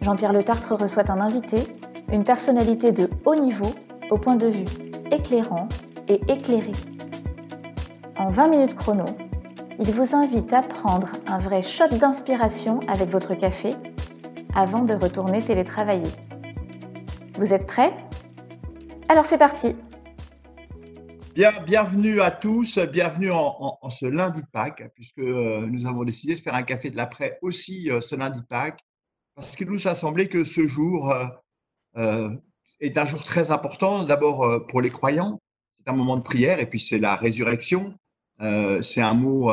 Jean-Pierre Le Tartre reçoit un invité, une personnalité de haut niveau, au point de vue éclairant et éclairé. En 20 minutes chrono, il vous invite à prendre un vrai shot d'inspiration avec votre café avant de retourner télétravailler. Vous êtes prêts? Alors c'est parti Bien, bienvenue à tous, bienvenue en, ce lundi de Pâques, puisque euh, nous avons décidé de faire un café de l'après aussi euh, ce lundi de Pâques parce qu'il nous a semblé que ce jour euh, euh, est un jour très important, d'abord euh, pour les croyants, c'est un moment de prière, et puis c'est la résurrection. c'est un mot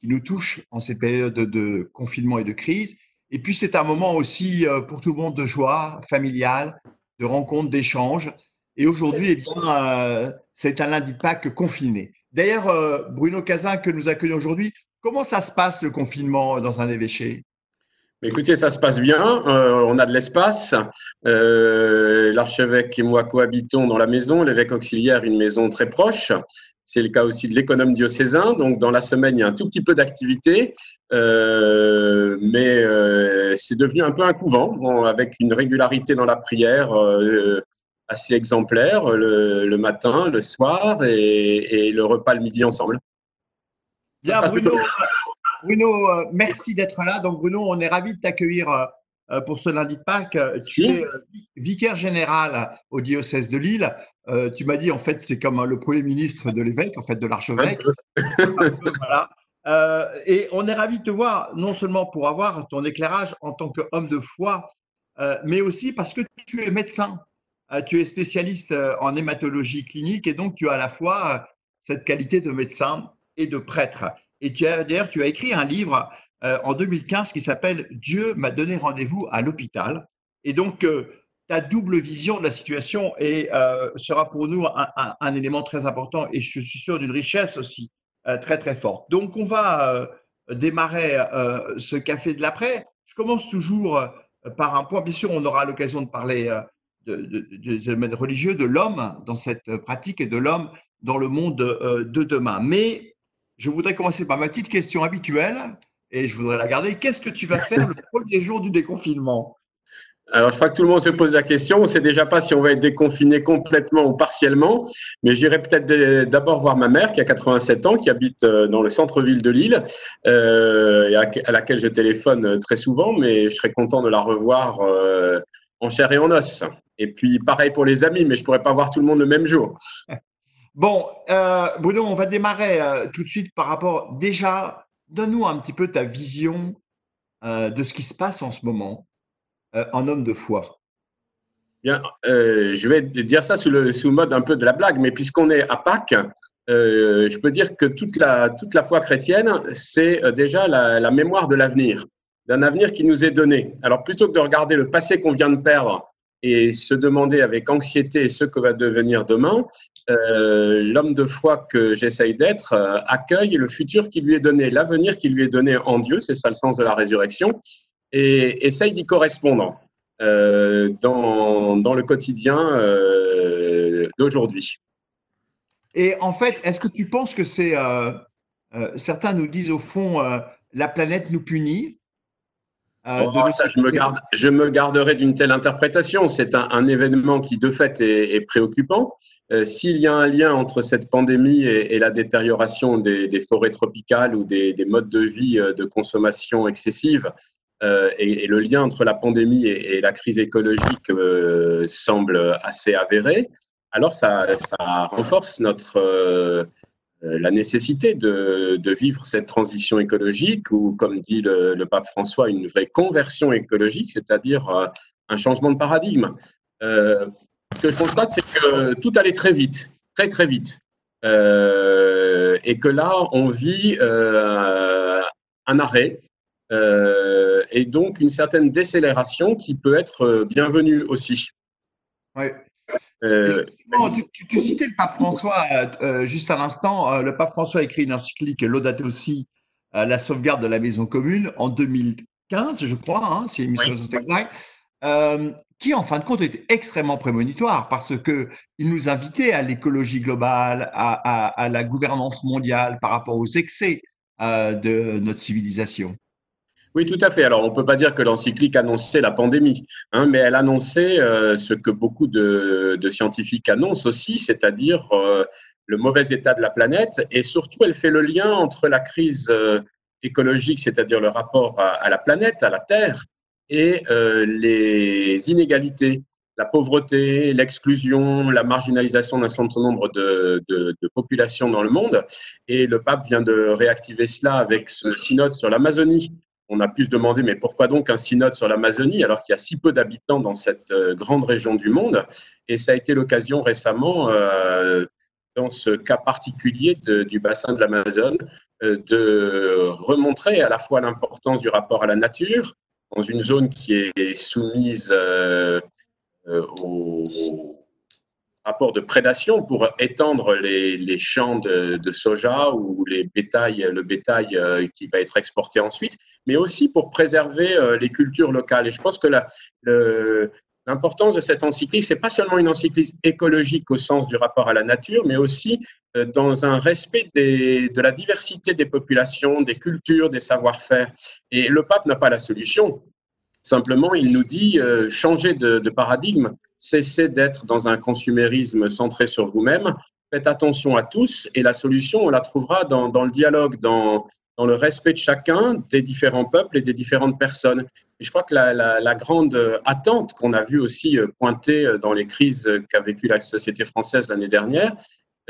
qui nous touche en ces périodes de confinement et de crise. Et puis c'est un moment aussi pour tout le monde de joie familiale, de rencontre, d'échange. Et aujourd'hui, eh bien, c'est un lundi de Pâques confiné. D'ailleurs, Bruno Cazin, que nous accueillons aujourd'hui, comment ça se passe le confinement dans un évêché? Écoutez, ça se passe bien. Euh, on a de l'espace. Euh, L'archevêque et moi cohabitons dans la maison. L'évêque auxiliaire, une maison très proche. C'est le cas aussi de l'économe diocésain. Donc, dans la semaine, il y a un tout petit peu d'activité, euh, mais c'est devenu un peu un couvent, bon, avec une régularité dans la prière assez exemplaire, le, le, matin, le soir et, et, le repas le midi ensemble. Bien, Bruno. Bruno, euh, merci d'être là. Donc, Bruno, on est ravi de t'accueillir euh, euh, pour ce lundi de Pâques. Tu es vicaire général au diocèse de Lille. tu m'as dit, en fait, c'est comme le premier ministre de l'évêque, en fait, de l'archevêque. voilà. et on est ravi de te voir, non seulement pour avoir ton éclairage en tant qu'homme de foi, mais aussi parce que tu es médecin. tu es spécialiste en hématologie clinique et donc tu as à la fois cette qualité de médecin et de prêtre. Et d'ailleurs, tu as écrit un livre euh, en 2015 qui s'appelle Dieu m'a donné rendez-vous à l'hôpital. Et donc, euh, ta double vision de la situation euh, sera pour nous un, élément très important et je suis sûr d'une richesse aussi très, très forte. Donc, on va démarrer ce café de l'après. Je commence toujours par un point. Bien sûr, on aura l'occasion de parler de, des éléments religieux, de l'homme dans cette pratique et de l'homme dans le monde de demain. Mais je voudrais commencer par ma petite question habituelle et je voudrais la garder. Qu'est-ce que tu vas faire le premier jour du déconfinement? Alors, je crois que tout le monde se pose la question. On ne sait déjà pas si on va être déconfiné complètement ou partiellement, mais j'irai peut-être d'abord voir ma mère qui a 87 ans, qui habite euh, dans le centre-ville de Lille, euh, et à laquelle je téléphone euh, très souvent, mais je serais content de la revoir euh, en chair et en os. Et puis, pareil pour les amis, mais je ne pourrais pas voir tout le monde le même jour. Bon, euh, Bruno, on va démarrer euh, tout de suite par rapport. Déjà, donne-nous un petit peu ta vision euh, de ce qui se passe en ce moment en homme de foi. Bien, je vais dire ça sous le mode un peu de la blague, mais puisqu'on est à Pâques, je peux dire que toute la, foi chrétienne, c'est déjà la mémoire de l'avenir, d'un avenir qui nous est donné. Alors plutôt que de regarder le passé qu'on vient de perdre et se demander avec anxiété ce que va devenir demain, euh, l'homme de foi que j'essaye d'être euh, accueille le futur qui lui est donné, l'avenir qui lui est donné en Dieu, c'est ça le sens de la résurrection, et essaye d'y correspondre euh, dans, dans, le quotidien d'aujourd'hui. Et en fait, est-ce que tu penses que c'est... Certains nous disent au fond, la planète nous punit euh, oh, ça, je, me garde, je, me garderai d'une telle interprétation. C'est un, un, événement qui, de fait, est, est préoccupant. Euh, S'il y a un lien entre cette pandémie et, la détérioration des, forêts tropicales ou des, des, modes de vie euh, de consommation excessive, euh, et, le lien entre la pandémie et, la crise écologique semble assez avéré, alors ça, renforce notre la nécessité de, vivre cette transition écologique ou, comme dit le, pape François, une vraie conversion écologique, c'est-à-dire un changement de paradigme. Ce que je constate, c'est que tout allait très vite, très très vite, euh, et que là, on vit euh, un arrêt. Euh, et donc une certaine décélération qui peut être bienvenue aussi. Oui. tu, citais le pape François juste à l'instant. le pape François a écrit une encyclique Laudate aussi, la sauvegarde de la maison commune en 2015, je crois, hein, si les missions sont exactes qui en fin de compte était extrêmement prémonitoire parce que il nous invitait à l'écologie globale, à, la gouvernance mondiale par rapport aux excès de notre civilisation. Oui, tout à fait. Alors, on ne peut pas dire que l'encyclique annonçait la pandémie, hein, mais elle annonçait ce que beaucoup de, scientifiques annoncent aussi, c'est-à-dire le mauvais état de la planète, et surtout, elle fait le lien entre la crise écologique, c'est-à-dire le rapport à, la planète, à la Terre, et euh, les inégalités, la pauvreté, l'exclusion, la marginalisation d'un certain nombre de, populations dans le monde. Et le pape vient de réactiver cela avec ce synode sur l'Amazonie. On a pu se demander, mais pourquoi donc un synode sur l'Amazonie alors qu'il y a si peu d'habitants dans cette euh, grande région du monde? Et ça a été l'occasion récemment, euh, dans ce cas particulier du bassin de l'Amazone, euh, de remontrer à la fois l'importance du rapport à la nature, dans une zone qui est soumise euh, euh, au rapport de prédation pour étendre les, champs de, soja ou le bétail euh, qui va être exporté ensuite, mais aussi pour préserver les cultures locales. Et je pense que l'importance de cette encyclique, c'est pas seulement une encyclique écologique au sens du rapport à la nature, mais aussi euh, dans un respect de la diversité des populations, des cultures, des savoir-faire. Et le pape n'a pas la solution. Simplement, il nous dit euh, changer de, paradigme, cessez d'être dans un consumérisme centré sur vous-même, faites attention à tous et la solution, on la trouvera dans, le dialogue, dans, le respect de chacun, des différents peuples et des différentes personnes. Et je crois que la, grande attente qu'on a vu aussi euh, pointer dans les crises qu'a vécu la société française l'année dernière,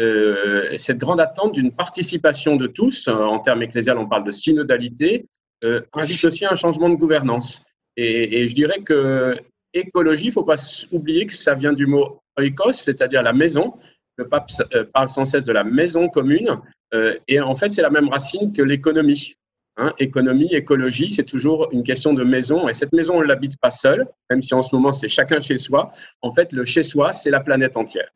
euh, cette grande attente d'une participation de tous, euh, en termes ecclésiales, on parle de synodalité, euh, invite aussi un changement de gouvernance. Et, je dirais que écologie, il ne faut pas oublier que ça vient du mot oikos, c'est-à-dire la maison. Le pape parle sans cesse de la maison commune. Et en fait, c'est la même racine que l'économie. Hein. économie, écologie, c'est toujours une question de maison. Et cette maison, on ne l'habite pas seul, même si en ce moment, c'est chacun chez soi. En fait, le chez soi, c'est la planète entière.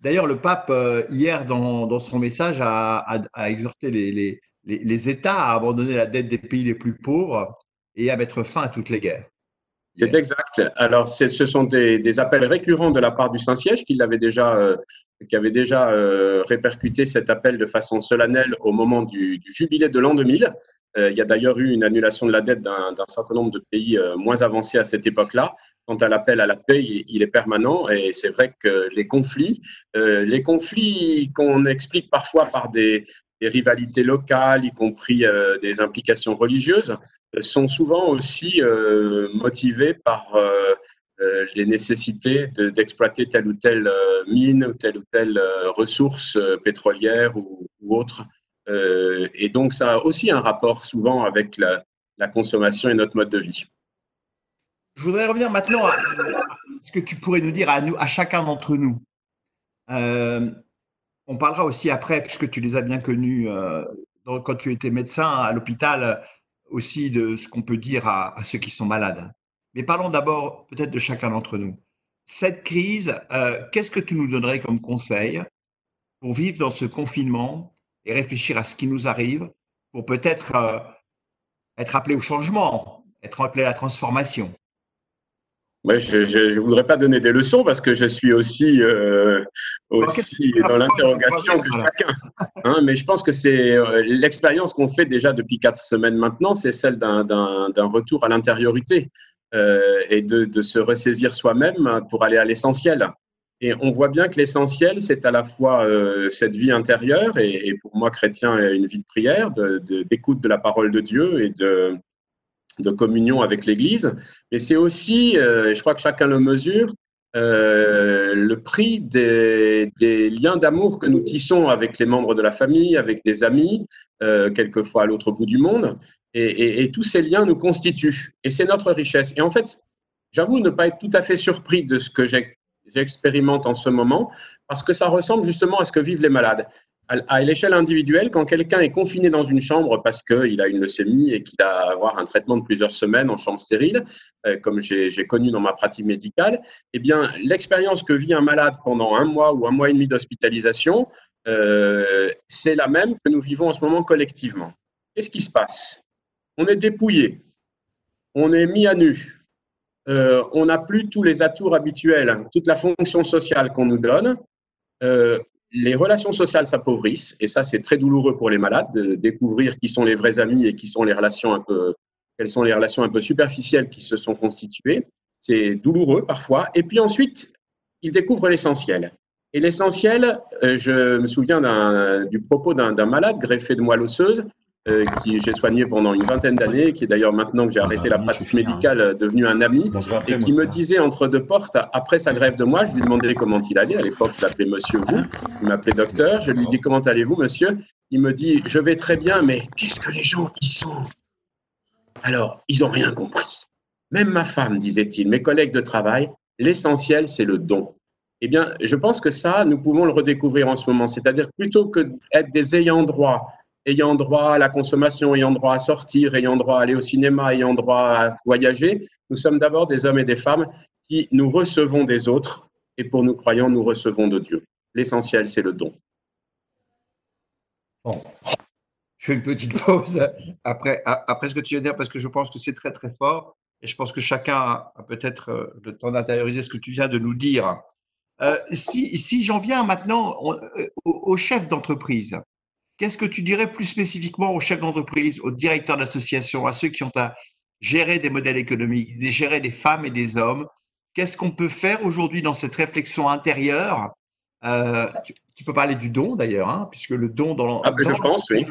D'ailleurs, le pape, euh, hier, dans, son message, a, exhorté les, États à abandonner la dette des pays les plus pauvres et à mettre fin à toutes les guerres. C'est exact. Alors, ce sont des, appels récurrents de la part du Saint-Siège qui avait déjà, euh, qui avait déjà euh, répercuté cet appel de façon solennelle au moment du, jubilé de l'an 2000. il y a d'ailleurs eu une annulation de la dette d'un certain nombre de pays moins avancés à cette époque-là quant à l'appel à la paix, il est permanent et c'est vrai que les conflits, euh, les conflits qu'on explique parfois par des, rivalités locales, y compris euh, des implications religieuses, sont souvent aussi euh, motivés par les nécessités d'exploiter telle ou telle mine ou telle ou telle ressource pétrolière ou, autre. et donc ça a aussi un rapport souvent avec la consommation et notre mode de vie. Je voudrais revenir maintenant à ce que tu pourrais nous dire à chacun d'entre nous. Euh, on parlera aussi après, puisque tu les as bien connus euh, quand tu étais médecin à l'hôpital, aussi de ce qu'on peut dire à, ceux qui sont malades. Mais parlons d'abord peut-être de chacun d'entre nous. Cette crise, euh, qu'est-ce que tu nous donnerais comme conseil pour vivre dans ce confinement et réfléchir à ce qui nous arrive, pour peut-être être appelé au changement, être appelé à la transformation? Moi, je ne voudrais pas donner des leçons parce que je suis aussi, euh, aussi dans l'interrogation que chacun. Hein, mais je pense que c'est euh, l'expérience qu'on fait déjà depuis quatre semaines maintenant, c'est celle d'un retour à l'intériorité euh, et de, de, se ressaisir soi-même pour aller à l'essentiel. Et on voit bien que l'essentiel, c'est à la fois cette vie intérieure et, et, pour moi, chrétien, une vie de prière, d'écoute de, de la parole de Dieu et de, de communion avec l'Église, mais c'est aussi, euh, et je crois que chacun le mesure, euh, le prix des, liens d'amour que nous tissons avec les membres de la famille, avec des amis, euh, quelquefois à l'autre bout du monde, et, tous ces liens nous constituent, et c'est notre richesse. Et en fait, j'avoue ne pas être tout à fait surpris de ce que j'expérimente en ce moment, parce que ça ressemble justement à ce que vivent les malades À, l'échelle individuelle, quand quelqu'un est confiné dans une chambre parce qu'il a une leucémie et qu'il va avoir un traitement de plusieurs semaines en chambre stérile, euh, comme j'ai connu dans ma pratique médicale, eh bien, l'expérience que vit un malade pendant un mois ou un mois et demi d'hospitalisation, euh, c'est la même que nous vivons en ce moment collectivement. Qu'est-ce qui se passe? On est dépouillé, on est mis à nu, euh, on n'a plus tous les atours habituels, toute la fonction sociale qu'on nous donne. Les relations sociales s'appauvrissent et ça c'est très douloureux pour les malades de découvrir qui sont les vrais amis et qui sont les relations un peu quelles sont les relations un peu superficielles qui se sont constituées. C'est douloureux parfois. Et puis ensuite, ils découvrent l'essentiel. Et l'essentiel, euh, je me souviens du propos d'un malade greffé de moelle osseuse euh, qui j'ai soigné pendant une vingtaine d'années, qui est d'ailleurs maintenant que j'ai arrêté la pratique médicale, euh, devenu un ami, et qui me disait entre deux portes, après sa grève de moi, je lui demandais comment il allait. À l'époque, je l'appelais Monsieur Vous, il m'appelait docteur. Je lui dis comment allez-vous, Monsieur? Il me dit je vais très bien, mais qu'est-ce que les gens y sont? Alors, ils n'ont rien compris. Même ma femme, disait-il, mes collègues de travail, l'essentiel, c'est le don. Eh bien, je pense que ça, nous pouvons le redécouvrir en ce moment. C'est-à-dire plutôt que d'être des ayants droit ayant droit à la consommation, ayant droit à sortir, ayant droit à aller au cinéma, ayant droit à voyager. Nous sommes d'abord des hommes et des femmes qui nous recevons des autres et pour nous croyants, nous recevons de Dieu. L'essentiel, c'est le don. Bon. Je fais une petite pause après, après ce que tu viens de dire parce que je pense que c'est très très fort et je pense que chacun a peut-être euh, le temps d'intérioriser ce que tu viens de nous dire. Euh, si, si j'en viens maintenant euh, au chef d'entreprise, Qu'est-ce que tu dirais plus spécifiquement aux chefs d'entreprise, aux directeurs d'associations, à ceux qui ont à gérer des modèles économiques, gérer des femmes et des hommes? Qu'est-ce qu'on peut faire aujourd'hui dans cette réflexion intérieure? Euh, tu, peux parler du don d'ailleurs, hein, puisque le don dans, ah, je pense, oui.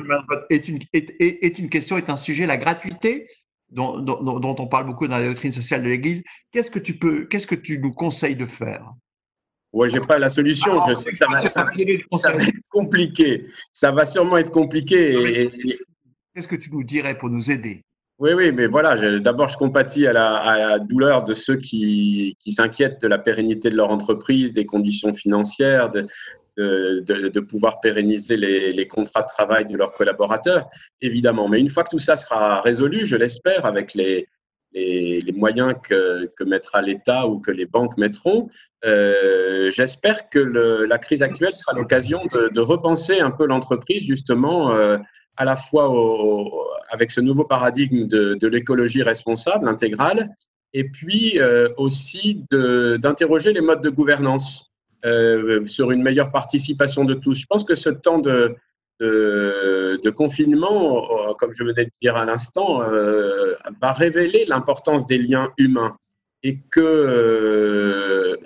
est, une, est, une question, est un sujet, la gratuité dont, dont on parle beaucoup dans la doctrine sociale de l'Église. Qu'est-ce que tu peux, qu'est-ce que tu nous conseilles de faire? Ouais, j'ai pas la solution. je sais que ça va, être compliqué. Ça va sûrement être compliqué. Qu'est-ce que tu nous dirais pour nous aider? Oui, oui, mais voilà. D'abord, je compatis à la, douleur de ceux qui, s'inquiètent de la pérennité de leur entreprise, des conditions financières, de, de, pouvoir pérenniser les, les, contrats de travail de leurs collaborateurs, évidemment. Mais une fois que tout ça sera résolu, je l'espère, avec les, les, moyens que, mettra l'État ou que les banques mettront, euh, j'espère que la crise actuelle sera l'occasion de, repenser un peu l'entreprise justement euh, à la fois avec ce nouveau paradigme de, l'écologie responsable intégrale et puis euh, aussi d'interroger les modes de gouvernance sur une meilleure participation de tous. Je pense que ce temps de, de, confinement, euh, comme je venais de dire à l'instant, euh, va révéler l'importance des liens humains et que euh,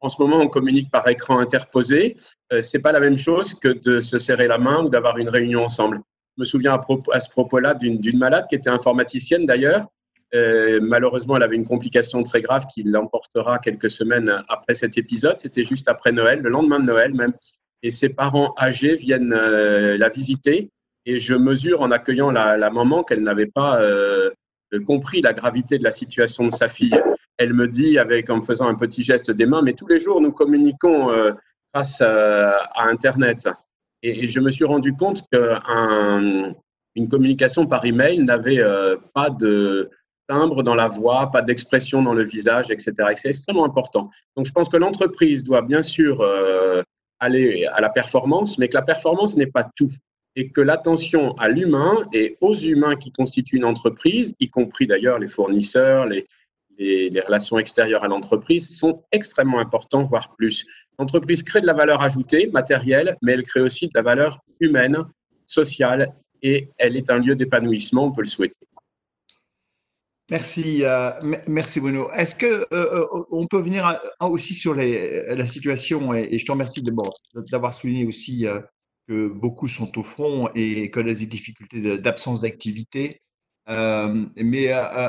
en ce moment on communique par écran interposé. c'est pas la même chose que de se serrer la main ou d'avoir une réunion ensemble. Je me souviens à, à ce propos-là d'une malade qui était informaticienne d'ailleurs. malheureusement, elle avait une complication très grave qui l'emportera quelques semaines après cet épisode. C'était juste après Noël, le lendemain de Noël même et ses parents âgés viennent euh, la visiter. Et je mesure en accueillant la, maman qu'elle n'avait pas euh, compris la gravité de la situation de sa fille. Elle me dit, avec, en me faisant un petit geste des mains, mais tous les jours, nous communiquons euh, grâce à, Internet. Et, je me suis rendu compte qu'une communication par email n'avait pas de timbre dans la voix, pas d'expression dans le visage, etc. Et c'est extrêmement important. Donc, je pense que l'entreprise doit bien sûr aller à la performance, mais que la performance n'est pas tout et que l'attention à l'humain et aux humains qui constituent une entreprise, y compris d'ailleurs les fournisseurs, les, relations extérieures à l'entreprise, sont extrêmement importants, voire plus. L'entreprise crée de la valeur ajoutée, matérielle, mais elle crée aussi de la valeur humaine, sociale, et elle est un lieu d'épanouissement, on peut le souhaiter. Merci, euh, merci Bruno. Est-ce que euh, euh, on peut venir aussi sur la situation et, je te remercie d'avoir souligné aussi que beaucoup sont au front et connaissent des difficultés d'absence d'activité. mais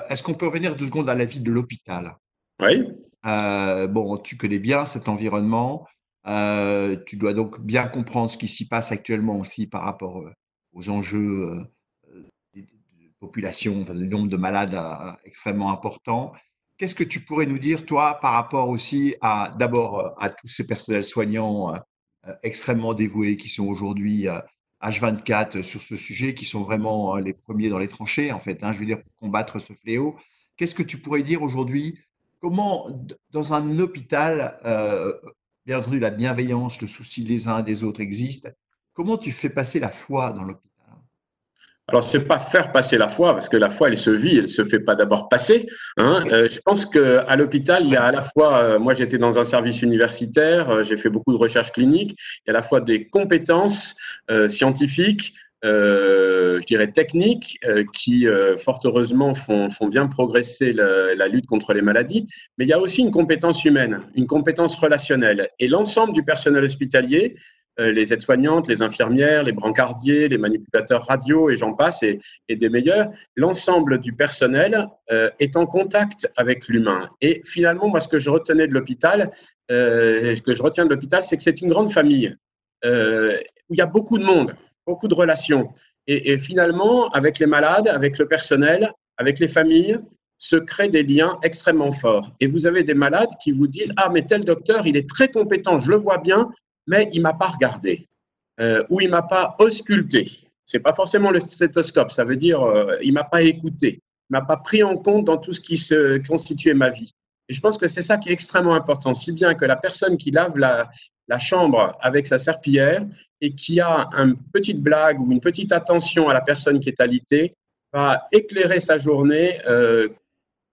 est-ce qu'on peut revenir deux secondes à la vie de l'hôpital? Oui. bon, tu connais bien cet environnement. tu dois donc bien comprendre ce qui s'y passe actuellement aussi par rapport aux enjeux population, le nombre de malades euh, extrêmement important. Qu'est-ce que tu pourrais nous dire, toi, par rapport aussi à, d'abord, euh, à tous ces personnels soignants euh, extrêmement dévoués, qui sont aujourd'hui H24 sur ce sujet, qui sont vraiment les premiers dans les tranchées, en fait, hein, je veux dire, pour combattre ce fléau. Qu'est-ce que tu pourrais dire aujourd'hui? Comment, dans un hôpital, bien entendu, la bienveillance, le souci des uns des autres existe. Comment tu fais passer la foi dans l'hôpital? Alors, c'est pas faire passer la foi, parce que la foi, elle se vit, elle se fait pas d'abord passer. Hein. Euh, je pense qu'à l'hôpital, il y a à la fois, euh, moi j'étais dans un service universitaire, euh, j'ai fait beaucoup de recherches cliniques, il y a à la fois des compétences scientifiques, je dirais techniques, qui fort heureusement font, font bien progresser la, la, lutte contre les maladies, mais il y a aussi une compétence humaine, une compétence relationnelle. Et l'ensemble du personnel hospitalier, les aides-soignantes, les infirmières, les brancardiers, les manipulateurs radio et j'en passe et, des meilleurs, l'ensemble du personnel euh, est en contact avec l'humain. Et finalement, moi, ce que je retenais de l'hôpital, euh, ce que je retiens de l'hôpital, c'est que c'est une grande famille où il y a beaucoup de monde, beaucoup de relations. Et, et, finalement, avec les malades, avec le personnel, avec les familles, se créent des liens extrêmement forts. Et vous avez des malades qui vous disent Ah, mais tel docteur, il est très compétent, je le vois bien, mais il m'a pas regardé euh, ou il m'a pas ausculté. C'est pas forcément le stéthoscope, ça veut dire euh, il m'a pas écouté, il m'a pas pris en compte dans tout ce qui se constituait ma vie. Et je pense que c'est ça qui est extrêmement important, si bien que la personne qui lave la, chambre avec sa serpillière et qui a une petite blague ou une petite attention à la personne qui est alitée va éclairer sa journée euh,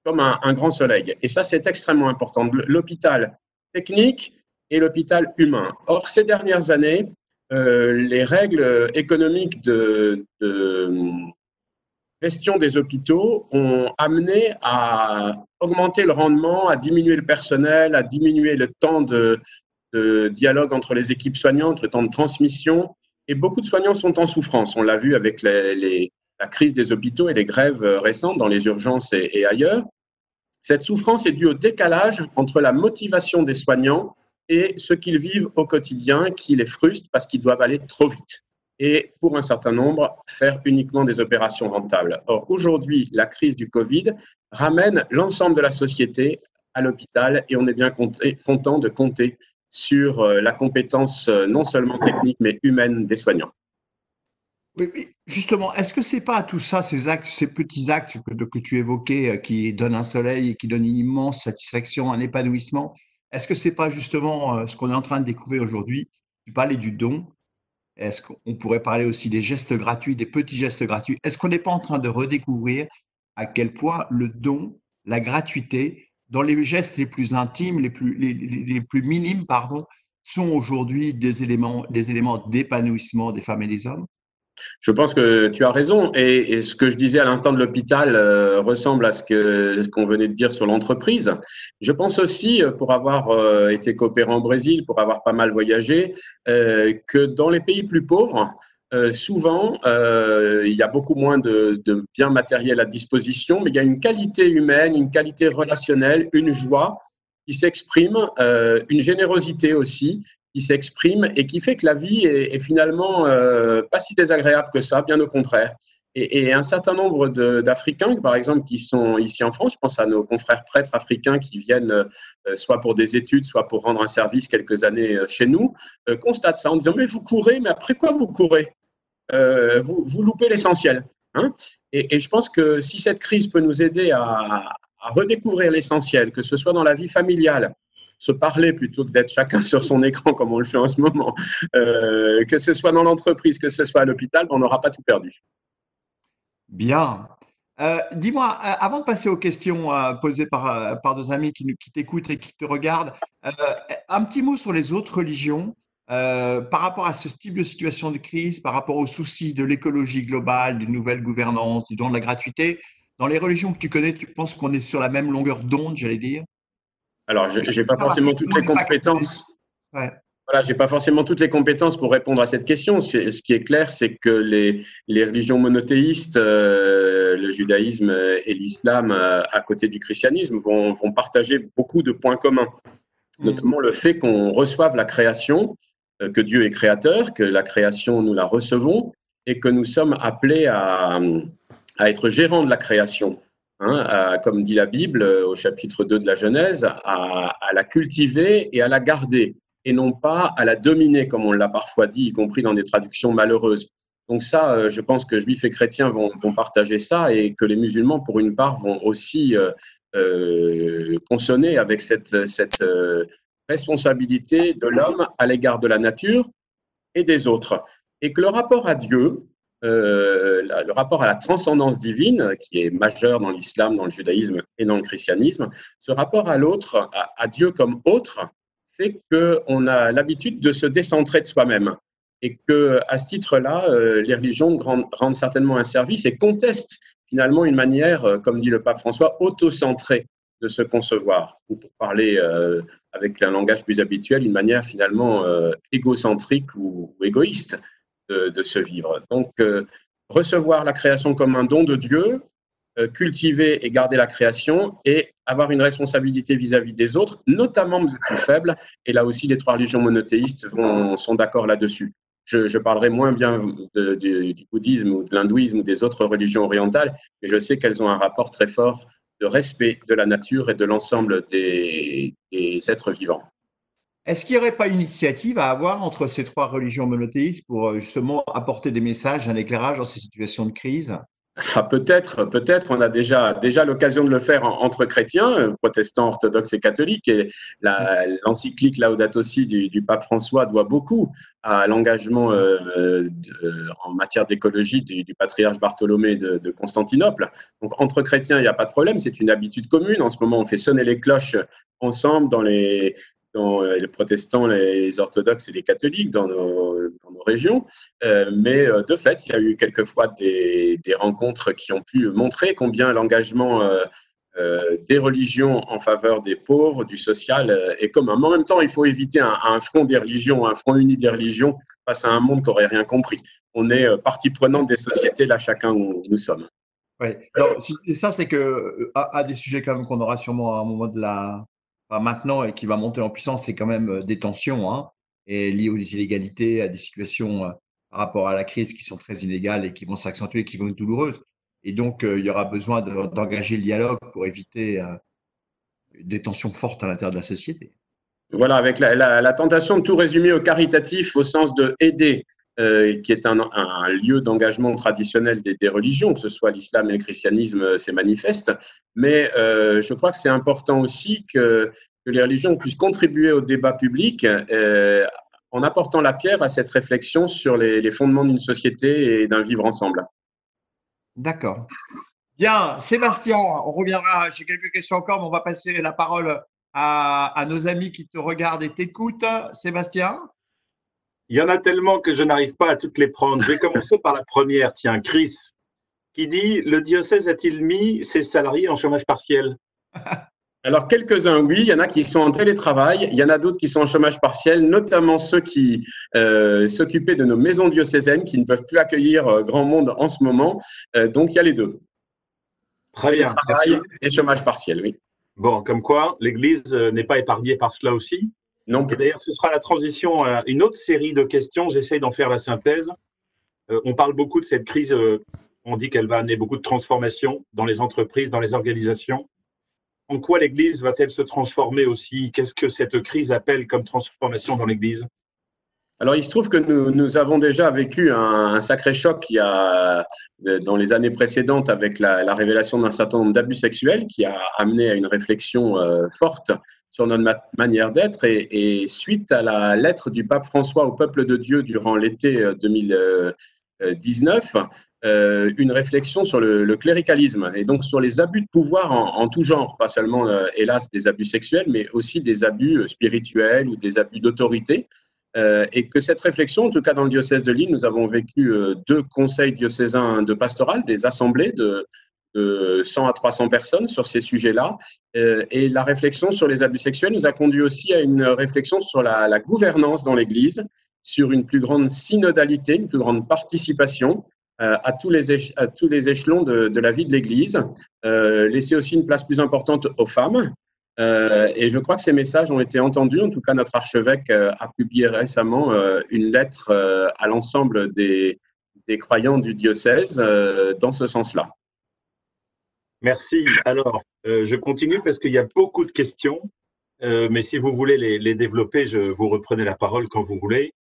comme un, grand soleil. Et ça, c'est extrêmement important. L'hôpital technique, et l'hôpital humain. Or, ces dernières années, euh, les règles économiques de, gestion des hôpitaux ont amené à augmenter le rendement, à diminuer le personnel, à diminuer le temps de, dialogue entre les équipes soignantes, le temps de transmission. Et beaucoup de soignants sont en souffrance. On l'a vu avec la crise des hôpitaux et les grèves récentes dans les urgences et ailleurs. Cette souffrance est due au décalage entre la motivation des soignants et ce qu'ils vivent au quotidien qui les frustre parce qu'ils doivent aller trop vite et pour un certain nombre, faire uniquement des opérations rentables. Or, aujourd'hui, la crise du Covid ramène l'ensemble de la société à l'hôpital et on est bien content de compter sur euh, la compétence euh, non seulement technique, mais humaine des soignants. Justement, est-ce que c'est pas tout ça, ces actes, ces petits actes que, que tu évoquais, euh, qui donnent un soleil et qui donnent une immense satisfaction, un épanouissement, est-ce que ce n'est pas justement euh, ce qu'on est en train de découvrir aujourd'hui Tu parlais du don? Est-ce qu'on pourrait parler aussi des gestes gratuits, des petits gestes gratuits? Est-ce qu'on n'est pas en train de redécouvrir à quel point le don, la gratuité, dans les gestes les plus intimes, les plus, minimes, pardon, sont aujourd'hui des éléments d'épanouissement des femmes et des hommes? Je pense que tu as raison. Et, ce que je disais à l'instant de l'hôpital euh, ressemble à ce qu'on venait de dire sur l'entreprise. Je pense aussi, euh, pour avoir euh, été coopérant au Brésil, pour avoir pas mal voyagé, que dans les pays plus pauvres, souvent, il y a beaucoup moins de biens matériels à disposition, mais il y a une qualité humaine, une qualité relationnelle, une joie qui s'exprime, une générosité aussi, qui s'exprime et qui fait que la vie est, finalement euh, pas si désagréable que ça, bien au contraire. Et, un certain nombre d'Africains, par exemple, qui sont ici en France, je pense à nos confrères prêtres africains qui viennent euh, soit pour des études, soit pour rendre un service quelques années euh, chez nous, constatent ça en disant Mais vous courez, mais après quoi vous courez vous, vous, loupez l'essentiel. Hein? Et, je pense que si cette crise peut nous aider à, à redécouvrir l'essentiel, que ce soit dans la vie familiale, se parler plutôt que d'être chacun sur son écran comme on le fait en ce moment, euh, que ce soit dans l'entreprise, que ce soit à l'hôpital, on n'aura pas tout perdu. Bien. Euh, dis-moi, euh, avant de passer aux questions posées par, par deux amis qui, qui t'écoutent et qui te regardent, un petit mot sur les autres religions. par rapport à ce type de situation de crise, par rapport aux soucis de l'écologie globale, d'une nouvelle gouvernance, du don de la gratuité, dans les religions que tu connais, tu penses qu'on est sur la même longueur d'onde, j'allais dire? Alors, je n'ai pas forcément toutes les compétences. Voilà, j'ai pas forcément toutes les compétences pour répondre à cette question. Ce qui est clair, c'est que les, les, religions monothéistes, euh, le judaïsme et l'islam, euh, à côté du christianisme, vont, vont, partager beaucoup de points communs, mm. notamment le fait qu'on reçoive la création, euh, que Dieu est créateur, que la création, nous la recevons, et que nous sommes appelés à, à être gérants de la création. Hein, comme dit la Bible euh, au chapitre 2 de la Genèse, à, la cultiver et à la garder. et non pas à la dominer, comme on l'a parfois dit, y compris dans des traductions malheureuses. Donc ça, euh, je pense que juifs et chrétiens vont, partager ça et que les musulmans, pour une part, vont aussi euh, consonner avec cette responsabilité de l'homme à l'égard de la nature et des autres. Et que le rapport à Dieu, le rapport à la transcendance divine, qui est majeur dans l'islam, dans le judaïsme et dans le christianisme, ce rapport à l'autre, à, Dieu comme autre, fait qu'on a l'habitude de se décentrer de soi-même. Et que, à ce titre-là, euh, les religions rendent, certainement un service et contestent finalement une manière, euh, comme dit le pape François, autocentrée de se concevoir, ou pour parler euh, avec un langage plus habituel, une manière finalement égocentrique ou, égoïste de, se vivre. Donc, recevoir la création comme un don de Dieu, cultiver et garder la création et avoir une responsabilité vis-à-vis des autres, notamment des plus faibles. Et là aussi, les trois religions monothéistes sont d'accord là-dessus. Je, parlerai moins bien du bouddhisme ou de l'hindouisme ou des autres religions orientales, mais je sais qu'elles ont un rapport très fort de respect de la nature et de l'ensemble des, des êtres vivants. Est-ce qu'il n'y aurait pas une initiative à avoir entre ces trois religions monothéistes pour euh, justement apporter des messages, un éclairage dans ces situations de crise? Ah, peut-être, peut-être. On a déjà, déjà l'occasion de le faire entre chrétiens, euh, protestants, orthodoxes et catholiques. Et l'encyclique Laudato Si du, pape François doit beaucoup à l'engagement euh, en matière d'écologie du, patriarche Bartholomé de, de, Constantinople. Donc, entre chrétiens, il n'y a pas de problème. C'est une habitude commune. En ce moment, on fait sonner les cloches ensemble dans les, dans euh, les protestants, les orthodoxes et les catholiques dans nos, régions. Euh, mais euh, de fait, il y a eu quelquefois des, rencontres qui ont pu montrer combien l'engagement des religions en faveur des pauvres, du social est commun. Mais en même temps, il faut éviter un, front des religions, un front uni des religions face à un monde qui n'aurait rien compris. On est partie prenante des sociétés, là, chacun où nous sommes. Oui. Alors, ça, c'est que à, des sujets quand même qu'on aura sûrement à un moment de la, maintenant et qui va monter en puissance, c'est quand même euh, des tensions hein, et liées aux inégalités, à des situations euh, par rapport à la crise qui sont très inégales et qui vont s'accentuer, qui vont être douloureuses. Et donc, euh, il y aura besoin d'engager le dialogue pour éviter des tensions fortes à l'intérieur de la société. Voilà, avec la, tentation de tout résumer au caritatif au sens de aider, euh, qui est un, lieu d'engagement traditionnel des, religions, que ce soit l'islam et le christianisme, euh, c'est manifeste. Mais euh, je crois que c'est important aussi que, les religions puissent contribuer au débat public en apportant la pierre à cette réflexion sur les, fondements d'une société et d'un vivre ensemble. D'accord. Bien, Sébastien, on reviendra. J'ai quelques questions encore, mais on va passer la parole à nos amis qui te regardent et t'écoutent. Sébastien? Il y en a tellement que je n'arrive pas à toutes les prendre. Je vais commencer par la première, tiens, Chris, qui dit Le diocèse a-t-il mis ses salariés en chômage partiel? Alors, quelques-uns, oui. Il y en a qui sont en télétravail. Il y en a d'autres qui sont en chômage partiel, notamment ceux qui euh, s'occupaient de nos maisons diocésaines, qui ne peuvent plus accueillir euh, grand monde en ce moment. Euh, donc, il y a les deux. Très bien. Travail et chômage partiel, oui. Bon, comme quoi, l'Église n'est pas épargnée par cela aussi? D'ailleurs, ce sera la transition à une autre série de questions. J'essaye d'en faire la synthèse. Euh, on parle beaucoup de cette crise. Euh, on dit qu'elle va amener beaucoup de transformations dans les entreprises, dans les organisations. En quoi l'Église va-t-elle se transformer aussi? Qu'est-ce que cette crise appelle comme transformation dans l'Église? Alors, il se trouve que nous, nous avons déjà vécu un, un, sacré choc il y a, dans les années précédentes avec la, la révélation d'un certain nombre d'abus sexuels qui a amené à une réflexion euh, forte sur notre manière d'être. Et, suite à la lettre du pape François au peuple de Dieu durant l'été 2019, euh, euh, une réflexion sur le, cléricalisme et donc sur les abus de pouvoir en, tout genre, pas seulement, hélas, des abus sexuels, mais aussi des abus spirituels ou des abus d'autorité. Euh, et que cette réflexion, en tout cas dans le diocèse de Lille, nous avons vécu euh, deux conseils diocésains de pastoral, des assemblées de, 100 à 300 personnes sur ces sujets-là. Euh, et la réflexion sur les abus sexuels nous a conduit aussi à une réflexion sur la, gouvernance dans l'Église, sur une plus grande synodalité, une plus grande participation à tous, les à tous les échelons de, de la vie de l'Église, laisser aussi une place plus importante aux femmes, euh, et je crois que ces messages ont été entendus. En tout cas, notre archevêque euh, a publié récemment euh, une lettre à l'ensemble des, des, croyants du diocèse dans ce sens-là. Merci. Alors, je continue parce qu'il y a beaucoup de questions. mais si vous voulez les, développer, je vous reprenez la parole quand vous voulez.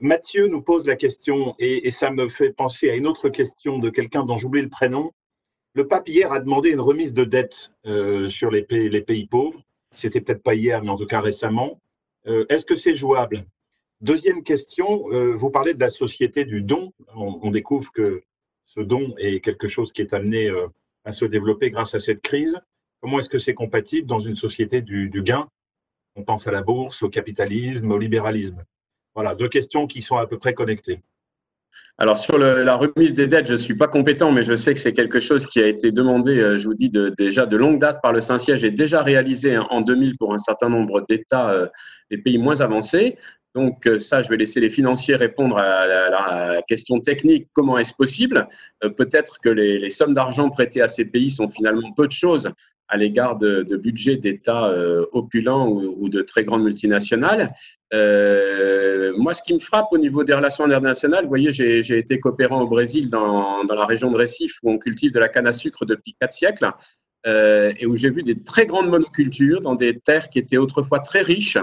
Mathieu nous pose la question, et, ça me fait penser à une autre question de quelqu'un dont j'oublie le prénom. Le pape hier a demandé une remise de dette sur les pays, pauvres. C'était peut-être pas hier, mais en tout cas récemment. Est-ce que c'est jouable? Deuxième question, vous parlez de la société du don. on, découvre que ce don est quelque chose qui est amené euh, à se développer grâce à cette crise. Comment est-ce que c'est compatible dans une société du, gain? On pense à la bourse, au capitalisme, au libéralisme. Voilà, deux questions qui sont à peu près connectées. Alors sur la remise des dettes, je ne suis pas compétent, mais je sais que c'est quelque chose qui a été demandé, euh, je vous dis, déjà de longue date par le Saint-Siège et déjà réalisé en 2000 pour un certain nombre d'États, euh, des pays moins avancés. Donc euh, ça, je vais laisser les financiers répondre à la, question technique, comment est-ce possible? Euh, Peut-être que les, sommes d'argent prêtées à ces pays sont finalement peu de choses à l'égard de, budgets d'États euh, opulents ou, de très grandes multinationales. moi, ce qui me frappe au niveau des relations internationales, vous voyez, j'ai été coopérant au Brésil dans, dans, la région de Recife où on cultive de la canne à sucre depuis quatre siècles et où j'ai vu des très grandes monocultures dans des terres qui étaient autrefois très riches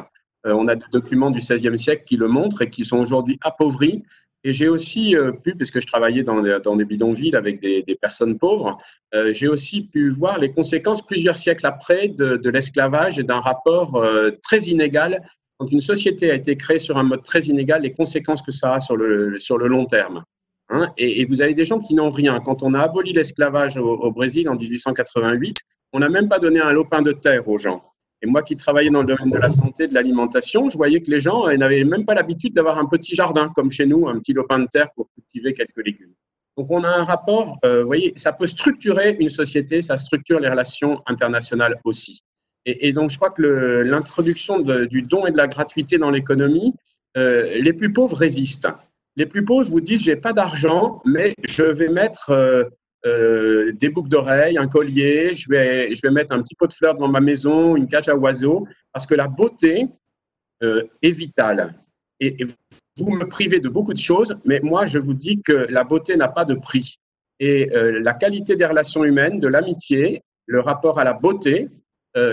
on a des documents du XVIe siècle qui le montrent et qui sont aujourd'hui appauvris. Et j'ai aussi euh, pu, puisque je travaillais dans des, bidonvilles avec des, personnes pauvres, euh, j'ai aussi pu voir les conséquences plusieurs siècles après de, l'esclavage et d'un rapport très inégal. Quand une société a été créée sur un mode très inégal, les conséquences que ça a sur le, sur le long terme. Hein. et, vous avez des gens qui n'ont rien. Quand on a aboli l'esclavage au, au, Brésil en 1888, on n'a même pas donné un lopin de terre aux gens. Et moi qui travaillais dans le domaine de la santé, de l'alimentation, je voyais que les gens n'avaient même pas l'habitude d'avoir un petit jardin comme chez nous, un petit lopin de terre pour cultiver quelques légumes. Donc on a un rapport, euh, vous voyez, ça peut structurer une société, ça structure les relations internationales aussi. Et, donc je crois que l'introduction du don et de la gratuité dans l'économie, euh, les plus pauvres résistent. Les plus pauvres vous disent j'ai pas d'argent, mais je vais mettre euh, euh, des boucles d'oreilles, un collier, je vais, je vais mettre un petit pot de fleurs devant ma maison, une cage à oiseaux, parce que la beauté euh, est vitale. Et, vous me privez de beaucoup de choses, mais moi, je vous dis que la beauté n'a pas de prix. Et euh, la qualité des relations humaines, de l'amitié, le rapport à la beauté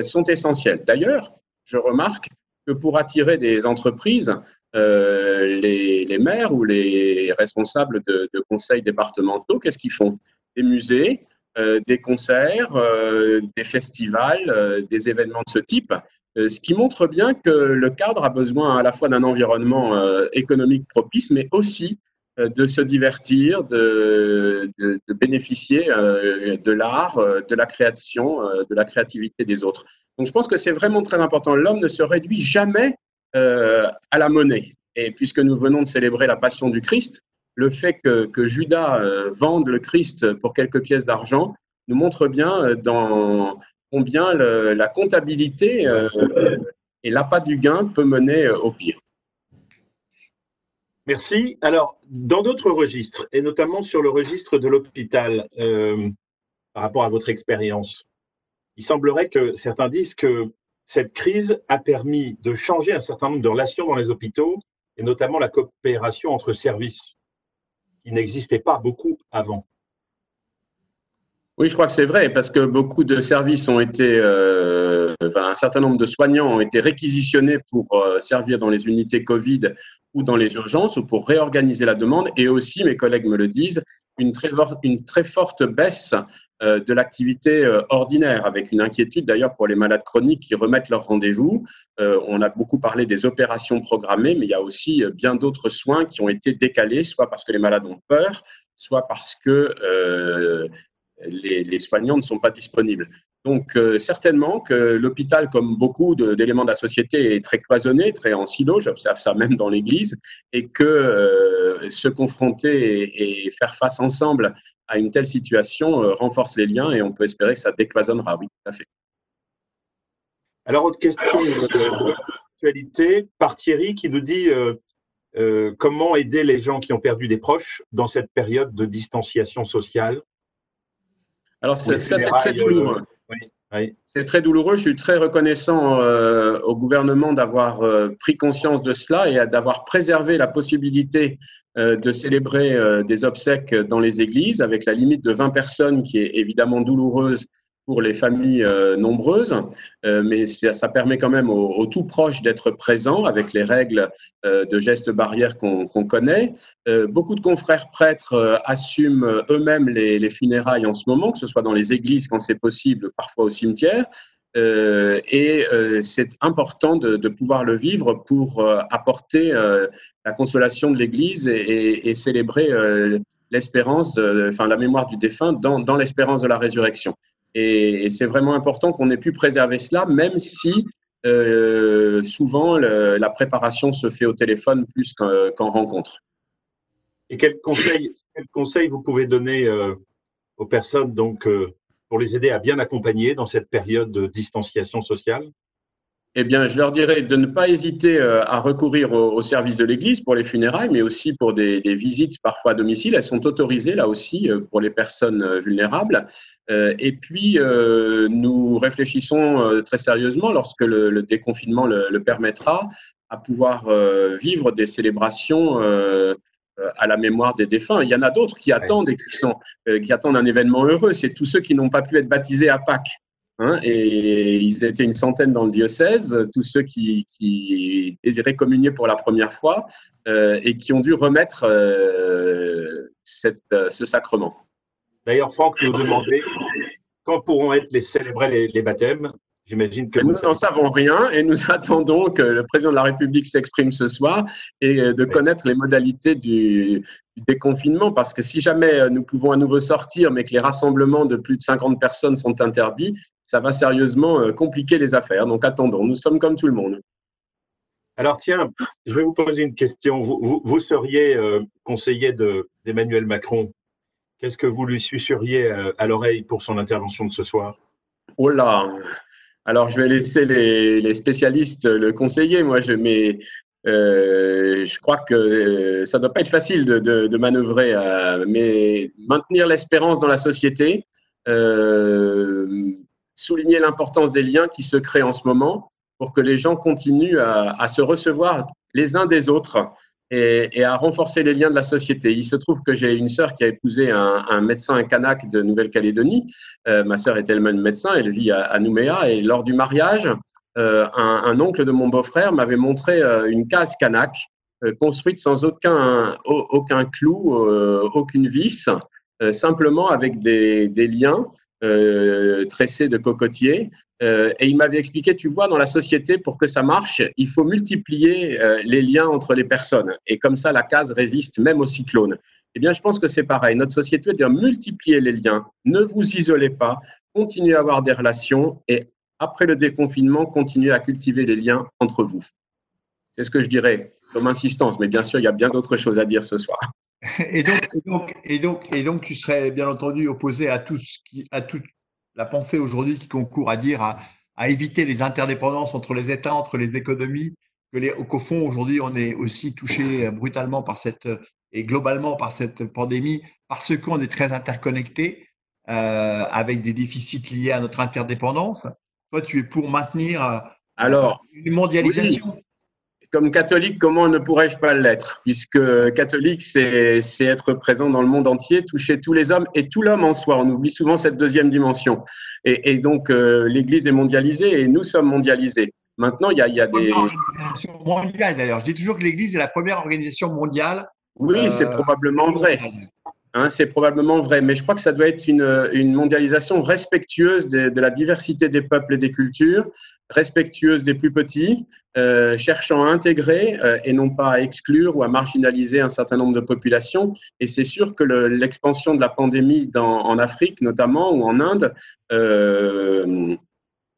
sont essentiels. D'ailleurs, je remarque que pour attirer des entreprises, les, maires ou les responsables de conseils départementaux, qu'est-ce qu'ils font? Des musées, euh, des concerts, euh, des festivals, euh, des événements de ce type, ce qui montre bien que le cadre a besoin à la fois d'un environnement économique propice, mais aussi de se divertir, de, de, bénéficier de l'art, de la création, de la créativité des autres. Donc je pense que c'est vraiment très important. L'homme ne se réduit jamais à la monnaie. Et puisque nous venons de célébrer la passion du Christ, le fait que, Judas euh, vende le Christ pour quelques pièces d'argent nous montre bien euh, combien la comptabilité euh, et l'appât du gain peut mener au pire. Merci. Alors, dans d'autres registres, et notamment sur le registre de l'hôpital, par rapport à votre expérience, il semblerait que certains disent que cette crise a permis de changer un certain nombre de relations dans les hôpitaux, et notamment la coopération entre services qui n'existait pas beaucoup avant. Oui, je crois que c'est vrai, parce que beaucoup de services ont été, euh, un certain nombre de soignants ont été réquisitionnés pour euh, servir dans les unités Covid ou dans les urgences ou pour réorganiser la demande. Et aussi, mes collègues me le disent, une très, forte baisse de l'activité euh, ordinaire, avec une inquiétude d'ailleurs pour les malades chroniques qui remettent leur rendez-vous. Euh, on a beaucoup parlé des opérations programmées, mais il y a aussi bien d'autres soins qui ont été décalés, soit parce que les malades ont peur, soit parce que les, soignants ne sont pas disponibles. Donc certainement que l'hôpital, comme beaucoup d'éléments de, la société, est très cloisonné, très en silo, j'observe ça même dans l'Église, et que se confronter et, faire face ensemble à une telle situation euh, renforce les liens et on peut espérer que ça décloisonnera. Oui, tout à fait. Alors, autre question d'actualité par Thierry qui nous dit euh, euh, comment aider les gens qui ont perdu des proches dans cette période de distanciation sociale? Alors, ça, c'est très douloureux. C'est très douloureux. Je suis très reconnaissant au gouvernement d'avoir pris conscience de cela et d'avoir préservé la possibilité euh, de célébrer euh, des obsèques dans les églises avec la limite de 20 personnes qui est évidemment douloureuse pour les familles euh, nombreuses, euh, mais ça, permet quand même aux, tout proches d'être présents avec les règles euh, de gestes barrières qu'on connaît. beaucoup de confrères prêtres assument eux-mêmes les, funérailles en ce moment, que ce soit dans les églises quand c'est possible, parfois au cimetière. et c'est important de, pouvoir le vivre pour apporter la consolation de l'Église et, célébrer l'espérance, enfin la mémoire du défunt dans l'espérance de la résurrection. Et, c'est vraiment important qu'on ait pu préserver cela, même si euh, souvent la préparation se fait au téléphone plus qu'en rencontre. Et quel conseil, vous pouvez donner euh, aux personnes donc, euh, pour les aider à bien accompagner dans cette période de distanciation sociale? Eh bien, je leur dirais de ne pas hésiter euh, à recourir au, service de l'Église pour les funérailles, mais aussi pour des, visites parfois à domicile. Elles sont autorisées là aussi euh, pour les personnes euh, vulnérables. Et puis, nous réfléchissons très sérieusement, lorsque le, déconfinement le, permettra, à pouvoir vivre des célébrations à la mémoire des défunts. Il y en a d'autres qui attendent et qui, sont, qui attendent un événement heureux. C'est tous ceux qui n'ont pas pu être baptisés à Pâques. Hein, et ils étaient une centaine dans le diocèse, tous ceux qui, désiraient communier pour la première fois euh, et qui ont dû remettre euh, euh, ce sacrement. D'ailleurs, Franck nous demandait quand pourront être les célébrés les baptêmes J'imagine que nous n'en savons rien et nous attendons que le président de la République s'exprime ce soir et de connaître les modalités du, déconfinement parce que si jamais nous pouvons à nouveau sortir mais que les rassemblements de plus de 50 personnes sont interdits, ça va sérieusement euh, compliquer les affaires. Donc attendons, nous sommes comme tout le monde. Alors tiens, je vais vous poser une question. Vous, seriez conseiller d'Emmanuel Macron? Qu'est-ce que vous lui susurriez à l'oreille pour son intervention de ce soir? Oh là, alors, je vais laisser les, spécialistes le conseiller. Moi, je, mais, euh, je crois que ça ne doit pas être facile de, de, manœuvrer, euh, mais maintenir l'espérance dans la société, euh, souligner l'importance des liens qui se créent en ce moment pour que les gens continuent à se recevoir les uns des autres et, à renforcer les liens de la société. Il se trouve que j'ai une sœur qui a épousé un, médecin, un kanak de Nouvelle-Calédonie. Euh, ma sœur est elle-même médecin, elle vit à, Nouméa. Et lors du mariage, euh, un, oncle de mon beau-frère m'avait montré euh, une case kanak construite sans aucun, aucun clou, aucune vis, simplement avec des, des liens tressés de cocotiers euh, et il m'avait expliqué, tu vois, dans la société, pour que ça marche, il faut multiplier euh, les liens entre les personnes. Et comme ça, la case résiste même au cyclone. Eh bien, je pense que c'est pareil. Notre société doit multiplier les liens. Ne vous isolez pas. Continuez à avoir des relations. Et après le déconfinement, continuez à cultiver les liens entre vous. C'est ce que je dirais comme insistance. Mais bien sûr, il y a bien d'autres choses à dire ce soir. Et donc, et donc, et donc, et donc, tu serais bien entendu opposé à tout ce qui, à tout, la pensée aujourd'hui qui concourt à dire à, éviter les interdépendances entre les États, entre les économies, qu'au fond aujourd'hui on est aussi touché brutalement par cette et globalement par cette pandémie parce qu'on est très interconnecté euh, avec des déficits liés à notre interdépendance. Toi, tu es pour maintenir euh, Alors, une mondialisation comme catholique, comment ne pourrais-je pas l'être? Puisque catholique, c'est être présent dans le monde entier, toucher tous les hommes et tout l'homme en soi. On oublie souvent cette deuxième dimension. Et, donc, euh, l'Église est mondialisée et nous sommes mondialisés. Maintenant, il y a, il y a des. Organisation mondiale d'ailleurs. Je dis toujours que l'Église est la première organisation mondiale. Oui, c'est euh, probablement vrai. Hein, c'est probablement vrai, mais je crois que ça doit être une, mondialisation respectueuse de, la diversité des peuples et des cultures, respectueuse des plus petits, euh, cherchant à intégrer euh, et non pas à exclure ou à marginaliser un certain nombre de populations. Et c'est sûr que l'expansion de la pandémie en Afrique notamment ou en Inde euh,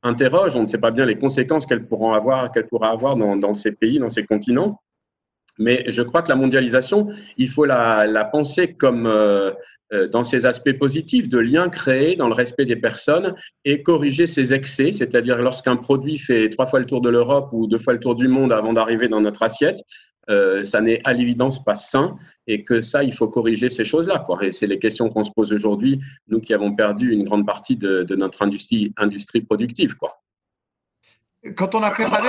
interroge. On ne sait pas bien les conséquences qu'elle pourra avoir, qu'elle pourra avoir dans ces pays, dans ces continents. Mais je crois que la mondialisation, il faut la, penser comme euh, euh, dans ses aspects positifs, de liens créés dans le respect des personnes et corriger ses excès, c'est-à-dire lorsqu'un produit fait trois fois le tour de l'Europe ou deux fois le tour du monde avant d'arriver dans notre assiette, euh, ça n'est à l'évidence pas sain et que ça, il faut corriger ces choses-là. Et c'est les questions qu'on se pose aujourd'hui, nous qui avons perdu une grande partie de, notre industrie, industrie productive. Quand on a préparé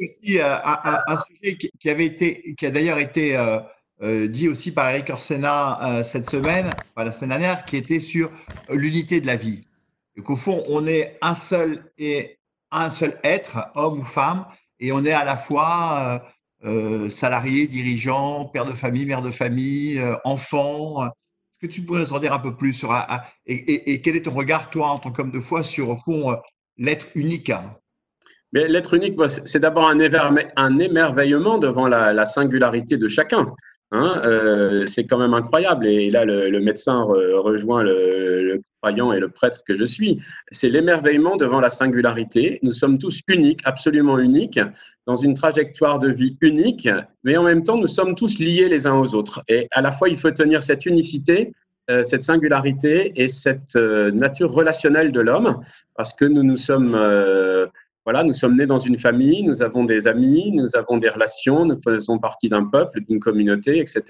aussi euh, un, sujet qui avait été, qui a d'ailleurs été euh, euh, dit aussi par Eric Orsena cette semaine, pas la semaine dernière, qui était sur l'unité de la vie. et qu'au fond, on est un seul et un seul être, homme ou femme, et on est à la fois salarié, dirigeant, père de famille, mère de famille, enfant. Est-ce que tu pourrais nous en dire un peu plus sur et, et, quel est ton regard, toi, en tant qu'homme de foi, sur au fond l'être unique l'être unique, c'est d'abord un, émerveillement devant la, singularité de chacun. Hein. Euh, c'est quand même incroyable. Et là, le, médecin rejoint le, croyant et le prêtre que je suis. C'est l'émerveillement devant la singularité. Nous sommes tous uniques, absolument uniques, dans une trajectoire de vie unique, mais en même temps, nous sommes tous liés les uns aux autres. Et à la fois, il faut tenir cette unicité euh, cette singularité et cette euh, nature relationnelle de l'homme, parce que nous nous sommes voilà, nous sommes nés dans une famille, nous avons des amis, nous avons des relations, nous faisons partie d'un peuple, d'une communauté, etc.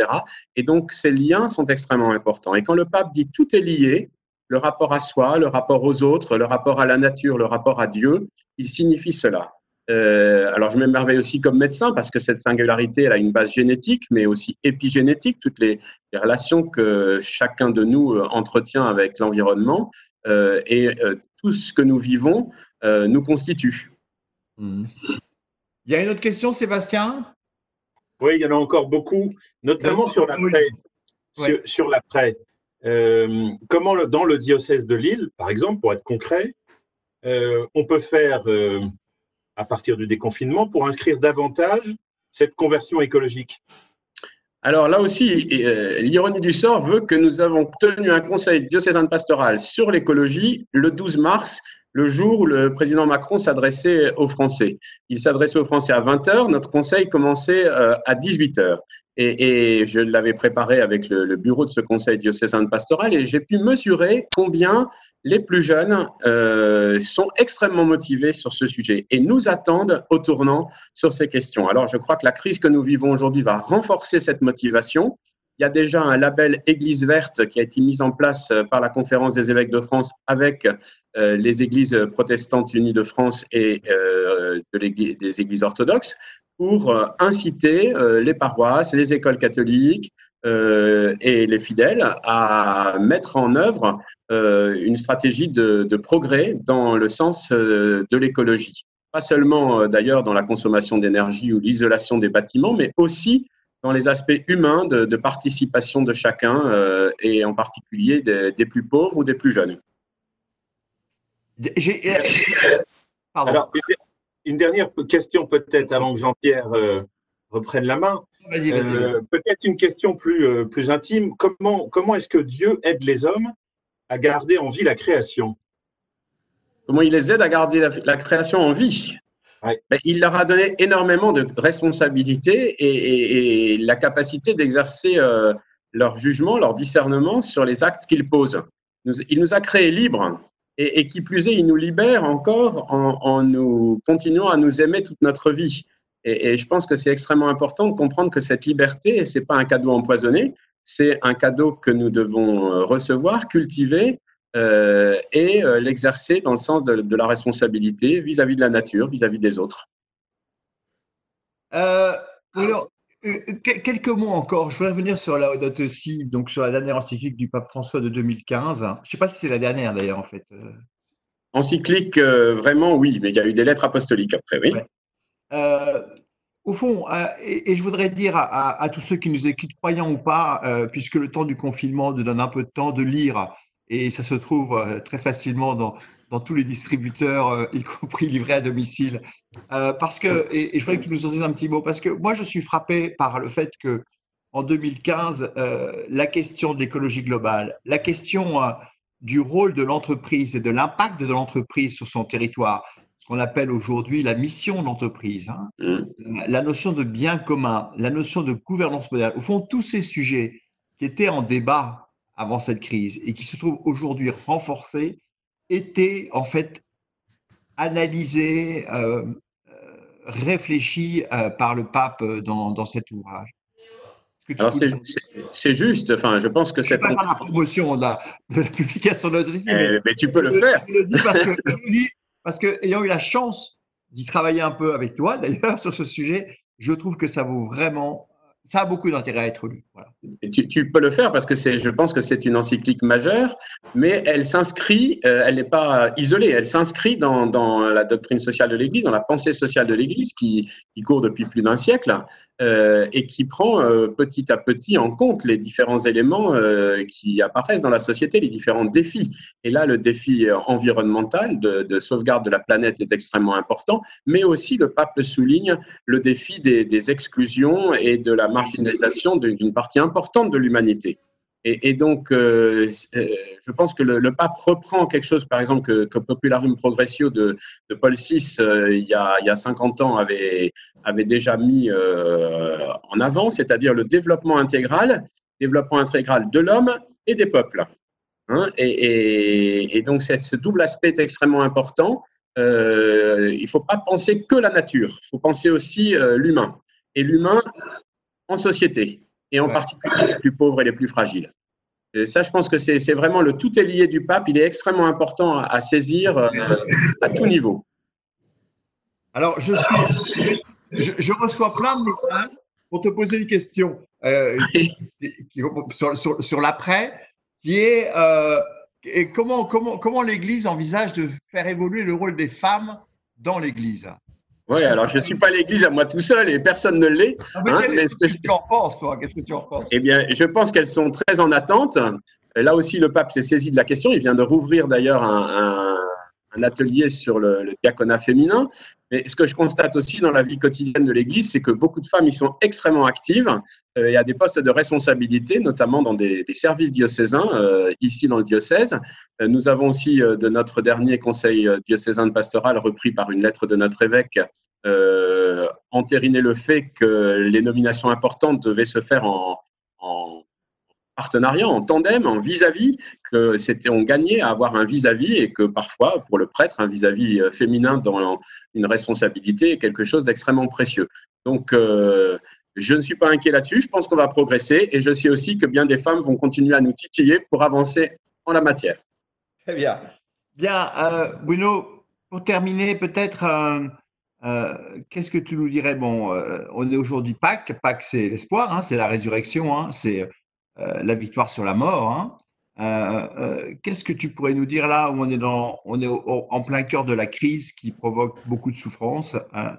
Et donc, ces liens sont extrêmement importants. Et quand le pape dit tout est lié, le rapport à soi, le rapport aux autres, le rapport à la nature, le rapport à Dieu, il signifie cela. Euh, alors, je m'émerveille aussi comme médecin parce que cette singularité, elle a une base génétique, mais aussi épigénétique, toutes les, relations que chacun de nous euh, entretient avec l'environnement euh, et tout ce que nous vivons euh, nous constitue. Il y a une autre question, Sébastien? Oui, il y en a encore beaucoup, notamment sur l'après. Sur, l'après. Euh, comment, dans le diocèse de Lille, par exemple, pour être concret, euh, on peut faire, à partir du déconfinement, pour inscrire davantage cette conversion écologique? Alors là aussi, l'ironie du sort veut que nous avons tenu un conseil diocésain pastoral sur l'écologie le 12 mars le jour où le président Macron s'adressait aux Français. Il s'adressait aux Français à 20h, notre conseil commençait euh, à 18h. Et, je l'avais préparé avec le, bureau de ce conseil diocésain de pastoral et j'ai pu mesurer combien les plus jeunes euh, sont extrêmement motivés sur ce sujet et nous attendent au tournant sur ces questions. Alors je crois que la crise que nous vivons aujourd'hui va renforcer cette motivation il y a déjà un label Église verte qui a été mis en place euh, par la Conférence des évêques de France avec euh, les églises protestantes unies de France et euh, des églises orthodoxes pour inciter les paroisses, les écoles catholiques et les fidèles à mettre en œuvre une stratégie de, de, progrès dans le sens de l'écologie. Pas seulement d'ailleurs dans la consommation d'énergie ou l'isolation des bâtiments, mais aussi dans les aspects humains de, participation de chacun, euh, et en particulier des, plus pauvres ou des plus jeunes. Euh, Alors, une dernière question peut-être avant que Jean-Pierre euh, reprenne la main. Vas-y, vas-y. peut-être une question plus, plus intime. Comment, comment est-ce que Dieu aide les hommes à garder en vie la création? Comment il les aide à garder la création en vie? Il leur a donné énormément de responsabilités et, la capacité d'exercer euh, leur jugement, leur discernement sur les actes qu'ils posent. il nous a créés libres et, qui plus est, il nous libère encore en, nous continuant à nous aimer toute notre vie. Et, je pense que c'est extrêmement important de comprendre que cette liberté, ce n'est pas un cadeau empoisonné, c'est un cadeau que nous devons euh, recevoir, cultiver euh, et euh, l'exercer dans le sens de, la responsabilité vis-à-vis de la nature, vis-à-vis des autres. Euh, quelques mots encore. Je voudrais revenir sur la aussi, donc sur la dernière encyclique du pape François de 2015. Je ne sais pas si c'est la dernière d'ailleurs en fait. Encyclique, vraiment oui, mais il y a eu des lettres apostoliques après, oui. au fond, et, je voudrais dire à, tous ceux qui nous écoutent, croyants ou pas, puisque le temps du confinement nous donne un peu de temps de lire et ça se trouve euh, très facilement dans, dans tous les distributeurs, euh, y compris livrés à domicile. Euh, parce que, et, je voudrais que tu nous en dises un petit mot, parce que moi, je suis frappé par le fait que en 2015, la question d'écologie globale, la question du rôle de l'entreprise et de l'impact de l'entreprise sur son territoire, ce qu'on appelle aujourd'hui la mission de l'entreprise, hein, mmh. la notion de bien commun, la notion de gouvernance moderne, au fond, tous ces sujets qui étaient en débat avant cette crise et qui se trouve aujourd'hui renforcé était en fait analysé, euh, euh, réfléchi euh, par le pape dans, dans cet ouvrage. c'est juste, enfin, je pense que c'est. pas la promotion de la, de la publication de notre mais, mais, tu peux le faire. Je le dis parce que, dis, parce que ayant eu la chance d'y travailler un peu avec toi, d'ailleurs, sur ce sujet, je trouve que ça vaut vraiment ça a beaucoup d'intérêt à être lu. Tu, peux le faire parce que je pense que c'est une encyclique majeure, mais elle s'inscrit, euh, elle n'est pas isolée, elle s'inscrit dans, la doctrine sociale de l'Église, dans la pensée sociale de l'Église qui, court depuis plus d'un siècle euh, et qui prend euh, petit à petit en compte les différents éléments qui apparaissent dans la société, les différents défis. Et là, le défi environnemental de, de, sauvegarde de la planète est extrêmement important, mais aussi le pape souligne le défi des exclusions et de la marginalisation d'une partie importante de l'humanité. Et, donc, euh, euh, je pense que le, pape reprend quelque chose, par exemple, que, que Popularum Progressio de, Paul VI, euh, il, y a, il, y a, 50 ans, avait, avait déjà mis en avant, c'est-à-dire le développement intégral, développement intégral de l'homme et des peuples. Hein. et, et, donc, ce double aspect est extrêmement important. il ne faut pas penser que la nature, il faut penser aussi l'humain. Et l'humain, en société, et en particulier les plus pauvres et les plus fragiles. Et ça, je pense que c'est vraiment le tout est lié du pape. Il est extrêmement important à, saisir euh, à tout niveau. Alors, je suis, je, reçois plein de messages pour te poser une question euh, sur, sur, sur l'après, qui est euh, et comment, comment, comment l'Église envisage de faire évoluer le rôle des femmes dans l'Église? Oui, alors je ne suis pas l'Église à moi tout seul et personne ne l'est. Ah, hein, qu'est-ce que tu en penses, toi? Qu'est-ce que tu en penses? Eh bien, je pense qu'elles sont très en attente. Là aussi, le pape s'est saisi de la question. Il vient de rouvrir d'ailleurs un, un, atelier sur le, diaconat féminin. Mais ce que je constate aussi dans la vie quotidienne de l'Église, c'est que beaucoup de femmes y sont extrêmement actives euh, et à des postes de responsabilité, notamment dans des, services diocésains, euh, ici dans le diocèse. Euh, nous avons aussi, euh, de notre dernier conseil diocésain de pastoral, repris par une lettre de notre évêque, entériné le fait que les nominations importantes devaient se faire en partenariat, en tandem, en vis-à-vis, que c'était on gagnait à avoir un vis-à-vis et que parfois, pour le prêtre, un vis-à-vis euh, féminin dans une responsabilité est quelque chose d'extrêmement précieux. Donc, euh, je ne suis pas inquiet là-dessus. Je pense qu'on va progresser et je sais aussi que bien des femmes vont continuer à nous titiller pour avancer en la matière. Très bien. Bien, euh, Bruno, pour terminer, peut-être, qu'est-ce que tu nous dirais? Bon, on est aujourd'hui Pâques. Pâques, c'est l'espoir, hein, c'est la résurrection, hein, c'est la victoire sur la mort. Hein. Euh, euh, qu'est-ce que tu pourrais nous dire là où on est, dans, on est en plein cœur de la crise qui provoque beaucoup de souffrance hein?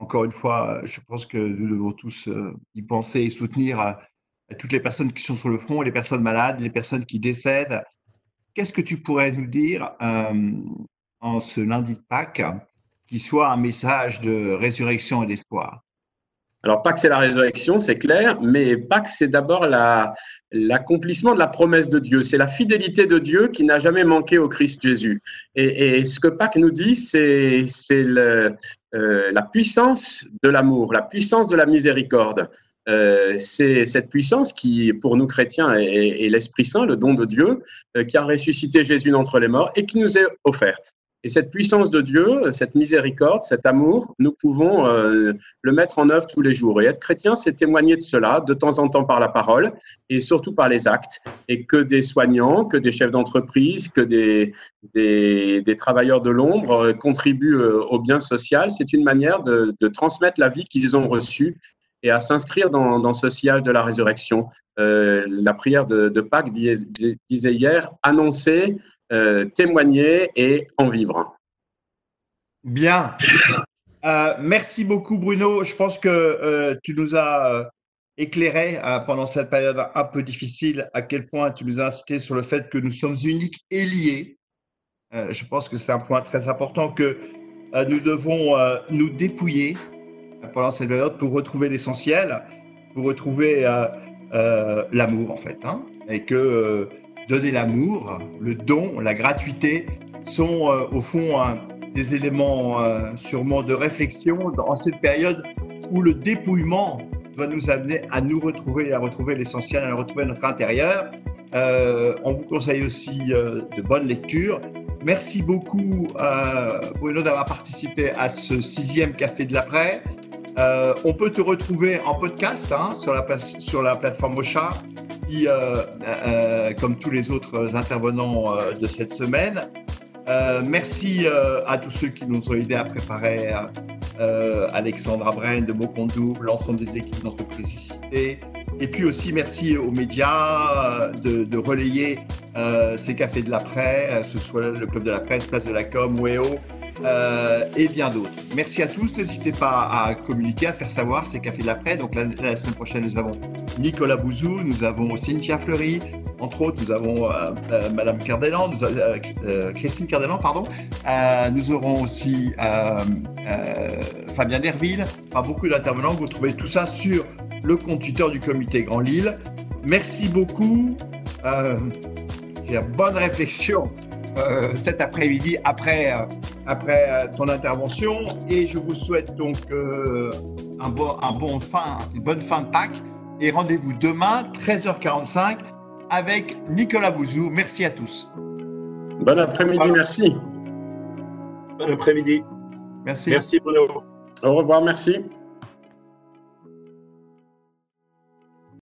Encore une fois, je pense que nous devons tous y penser et soutenir toutes les personnes qui sont sur le front, les personnes malades, les personnes qui décèdent. Qu'est-ce que tu pourrais nous dire en ce lundi de Pâques qui soit un message de résurrection et d'espoir? Alors, Pâques, c'est la résurrection, c'est clair, mais Pâques, c'est d'abord l'accomplissement de la promesse de Dieu. C'est la fidélité de Dieu qui n'a jamais manqué au Christ Jésus. Et, ce que Pâques nous dit, c'est euh, la puissance de l'amour, la puissance de la miséricorde. Euh, c'est cette puissance qui, pour nous chrétiens, est, l'Esprit Saint, le don de Dieu, euh, qui a ressuscité Jésus d'entre les morts et qui nous est offerte. Et cette puissance de Dieu, cette miséricorde, cet amour, nous pouvons euh, le mettre en œuvre tous les jours. Et être chrétien, c'est témoigner de cela, de temps en temps par la parole et surtout par les actes. Et que des soignants, que des chefs d'entreprise, que des, des, travailleurs de l'ombre euh, contribuent euh, au bien social, c'est une manière de, de, transmettre la vie qu'ils ont reçue et à s'inscrire dans, dans, ce sillage de la résurrection. La prière de, Pâques disait hier, annoncer témoigner et en vivre. Bien. Euh, merci beaucoup Bruno. Je pense que euh, tu nous as éclairé pendant cette période un peu difficile à quel point tu nous as incité sur le fait que nous sommes uniques et liés. je pense que c'est un point très important que nous devons nous dépouiller pendant cette période pour retrouver l'essentiel, pour retrouver l'amour en fait. Hein, et que donner l'amour, le don, la gratuité sont euh, au fond des éléments euh, sûrement de réflexion dans cette période où le dépouillement doit nous amener à nous retrouver, à retrouver l'essentiel, à retrouver notre intérieur. Euh, on vous conseille aussi de bonnes lectures. Merci beaucoup Bruno d'avoir participé à ce sixième café de l'après. on peut te retrouver en podcast hein, sur, la, sur la plateforme Ocha euh, euh, comme tous les autres intervenants euh, de cette semaine. merci à tous ceux qui nous ont aidés à préparer Alexandra Bren de Mocondoub, l'ensemble des équipes d'entreprise. Et puis aussi merci aux médias de, relayer ces cafés de l'après, ce soit le Club de la Presse, Place de la Com, WEO, euh, et bien d'autres. Merci à tous. N'hésitez pas à communiquer, à faire savoir ces cafés de l'après. Donc la, semaine prochaine, nous avons Nicolas Bouzou, nous avons Cynthia Fleury, entre autres, nous avons euh, euh, Madame Cardelan, Christine Cardelan, pardon. nous aurons aussi Fabien Derville, enfin beaucoup d'intervenants. Vous trouvez tout ça sur le compte Twitter du Comité Grand Lille. Merci beaucoup. bonne réflexion euh, cet après-midi après, euh, après euh, ton intervention. Et je vous souhaite donc un bon, un bon fin, une bonne fin de Pâques. Et rendez-vous demain, 13h45, avec Nicolas Bouzou. Merci à tous. Bon après-midi, merci. Bon après-midi. Merci. Merci Bruno. Au revoir, merci.